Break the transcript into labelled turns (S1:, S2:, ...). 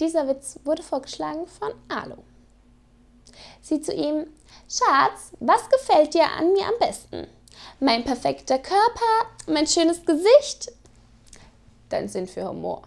S1: Dieser Witz wurde vorgeschlagen von Alu. Sie zu ihm, Schatz, was gefällt dir an mir am besten? Mein perfekter Körper, mein schönes Gesicht? Dein Sinn für Humor.